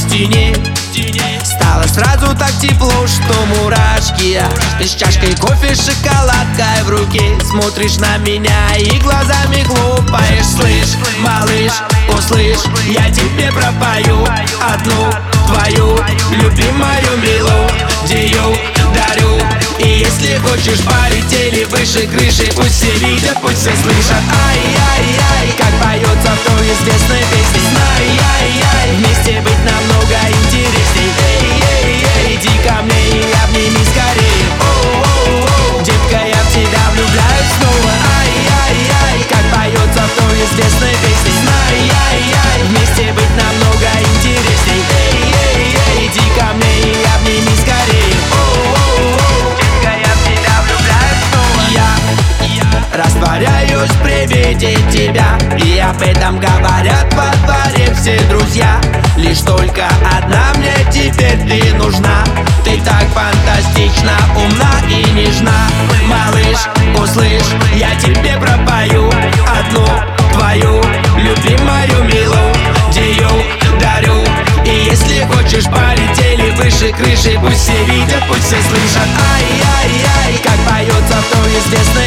стене Стало сразу так тепло, что мурашки. Ты с чашкой кофе, шоколадкой в руке. Смотришь на меня и глазами хлопаешь. Слышь, малыш, услышь, я тебе пропою Одну твою любимую мелодию дарю. И если хочешь полетели выше крыши Пусть все видят, пусть все слышат. Ай-яй-яй, как поется в той известной песне. Ай-яй-яй, боюсь при тебя И об этом говорят во дворе все друзья. Лишь только одна мне теперь ты нужна. Ты так фантастично умна и нежна. Малыш, услышь, я тебе пропою Одну твою любимую милу. Дию дарю И если хочешь, полетели выше крыши Пусть все видят, пусть все слышат. Ай-яй-яй, как поется в той известной